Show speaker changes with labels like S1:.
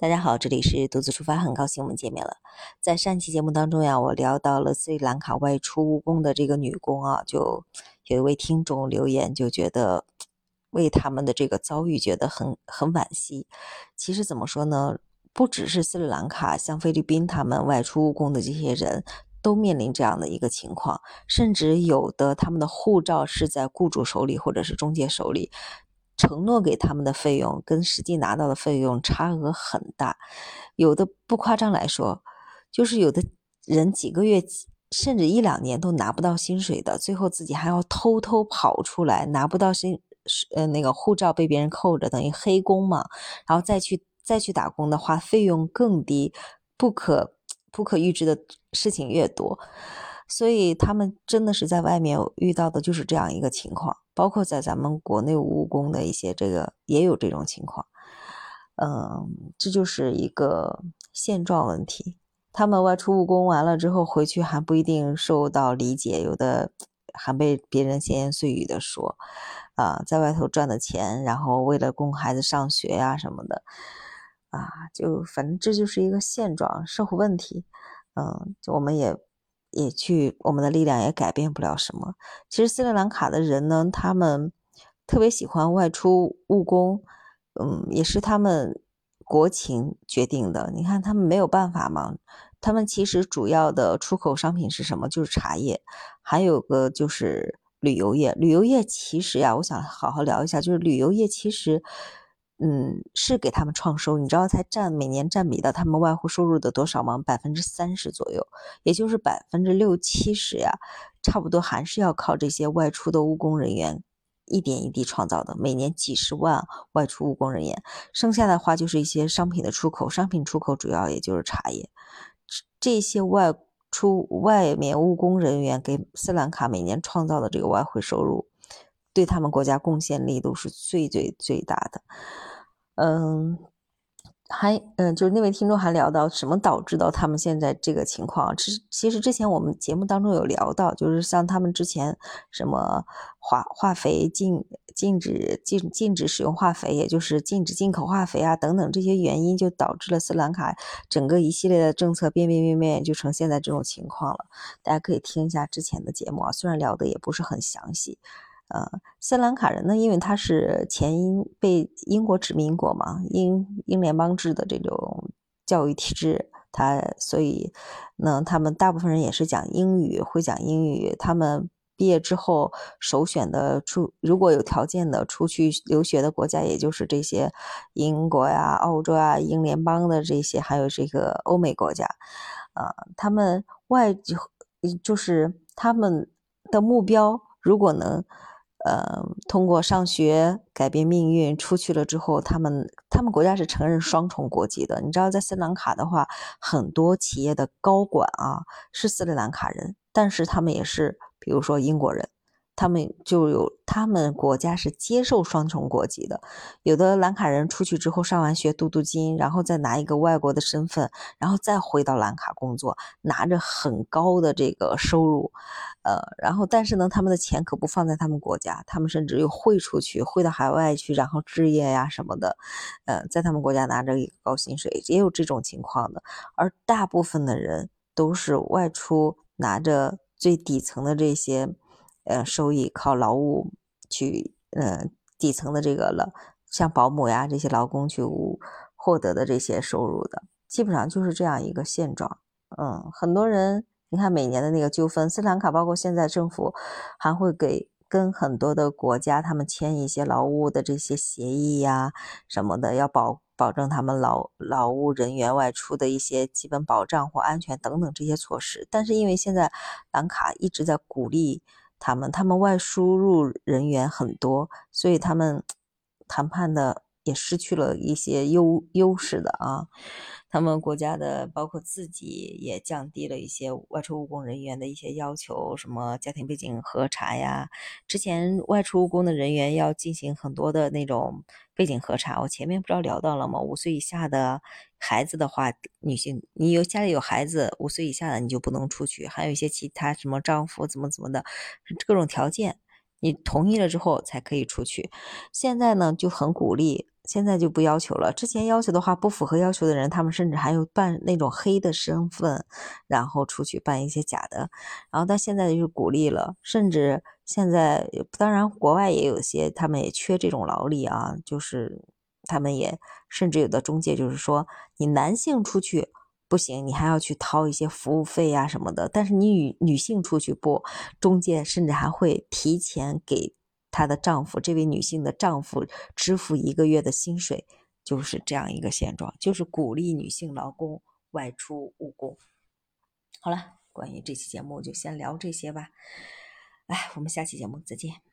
S1: 大家好，这里是独自出发，很高兴我们见面了。在上期节目当中呀，我聊到了斯里兰卡外出务工的这个女工啊，就有一位听众留言，就觉得为他们的这个遭遇觉得很很惋惜。其实怎么说呢，不只是斯里兰卡，像菲律宾他们外出务工的这些人都面临这样的一个情况，甚至有的他们的护照是在雇主手里或者是中介手里。承诺给他们的费用跟实际拿到的费用差额很大，有的不夸张来说，就是有的人几个月甚至一两年都拿不到薪水的，最后自己还要偷偷跑出来，拿不到薪，呃，那个护照被别人扣着，等于黑工嘛，然后再去再去打工的话，费用更低，不可不可预知的事情越多，所以他们真的是在外面遇到的就是这样一个情况。包括在咱们国内务工的一些这个也有这种情况，嗯，这就是一个现状问题。他们外出务工完了之后回去还不一定受到理解，有的还被别人闲言碎语的说，啊，在外头赚的钱，然后为了供孩子上学呀什么的，啊，就反正这就是一个现状，社会问题。嗯，就我们也。也去，我们的力量也改变不了什么。其实斯里兰卡的人呢，他们特别喜欢外出务工，嗯，也是他们国情决定的。你看，他们没有办法嘛。他们其实主要的出口商品是什么？就是茶叶，还有个就是旅游业。旅游业其实呀，我想好好聊一下，就是旅游业其实。嗯，是给他们创收，你知道才占每年占比到他们外汇收入的多少吗？百分之三十左右，也就是百分之六七十呀，差不多还是要靠这些外出的务工人员一点一滴创造的，每年几十万外出务工人员，剩下的话就是一些商品的出口，商品出口主要也就是茶叶，这些外出外面务工人员给斯兰卡每年创造的这个外汇收入。对他们国家贡献力度是最最最大的，嗯，还嗯，就是那位听众还聊到什么导致到他们现在这个情况？其实其实之前我们节目当中有聊到，就是像他们之前什么化化肥禁禁止禁禁止使用化肥，也就是禁止进口化肥啊等等这些原因，就导致了斯兰卡整个一系列的政策变变变变，就成现在这种情况了。大家可以听一下之前的节目啊，虽然聊的也不是很详细。呃，斯兰卡人呢，因为他是前英被英国殖民过嘛，英英联邦制的这种教育体制，他所以呢，他们大部分人也是讲英语，会讲英语。他们毕业之后首选的出，如果有条件的出去留学的国家，也就是这些英国呀、澳洲啊、英联邦的这些，还有这个欧美国家。啊，他们外就就是他们的目标，如果能。呃，通过上学改变命运，出去了之后，他们他们国家是承认双重国籍的。你知道，在斯里兰卡的话，很多企业的高管啊是斯里兰卡人，但是他们也是，比如说英国人。他们就有，他们国家是接受双重国籍的。有的兰卡人出去之后上完学镀镀金，然后再拿一个外国的身份，然后再回到兰卡工作，拿着很高的这个收入。呃，然后但是呢，他们的钱可不放在他们国家，他们甚至又汇出去，汇到海外去，然后置业呀什么的。呃，在他们国家拿着一个高薪水，也有这种情况的。而大部分的人都是外出拿着最底层的这些。呃，收益靠劳务去，呃，底层的这个了，像保姆呀这些劳工去获得的这些收入的，基本上就是这样一个现状。嗯，很多人，你看每年的那个纠纷，斯兰卡包括现在政府还会给跟很多的国家他们签一些劳务的这些协议呀什么的，要保保证他们劳劳务人员外出的一些基本保障或安全等等这些措施。但是因为现在兰卡一直在鼓励。他们他们外输入人员很多，所以他们 谈判的也失去了一些优优势的啊。他们国家的包括自己也降低了一些外出务工人员的一些要求，什么家庭背景核查呀。之前外出务工的人员要进行很多的那种背景核查，我前面不知道聊到了吗？五岁以下的孩子的话，女性你有家里有孩子五岁以下的你就不能出去，还有一些其他什么丈夫怎么怎么的各种条件，你同意了之后才可以出去。现在呢就很鼓励，现在就不要求了。之前要求的话，不符合要求的人，他们甚至还有办那种黑的身份，然后出去办一些假的。然后但现在就是鼓励了，甚至现在当然国外也有些，他们也缺这种劳力啊，就是他们也甚至有的中介就是说，你男性出去。不行，你还要去掏一些服务费呀什么的。但是你女女性出去不，中介甚至还会提前给她的丈夫，这位女性的丈夫支付一个月的薪水，就是这样一个现状，就是鼓励女性劳工外出务工。好了，关于这期节目就先聊这些吧。哎，我们下期节目再见。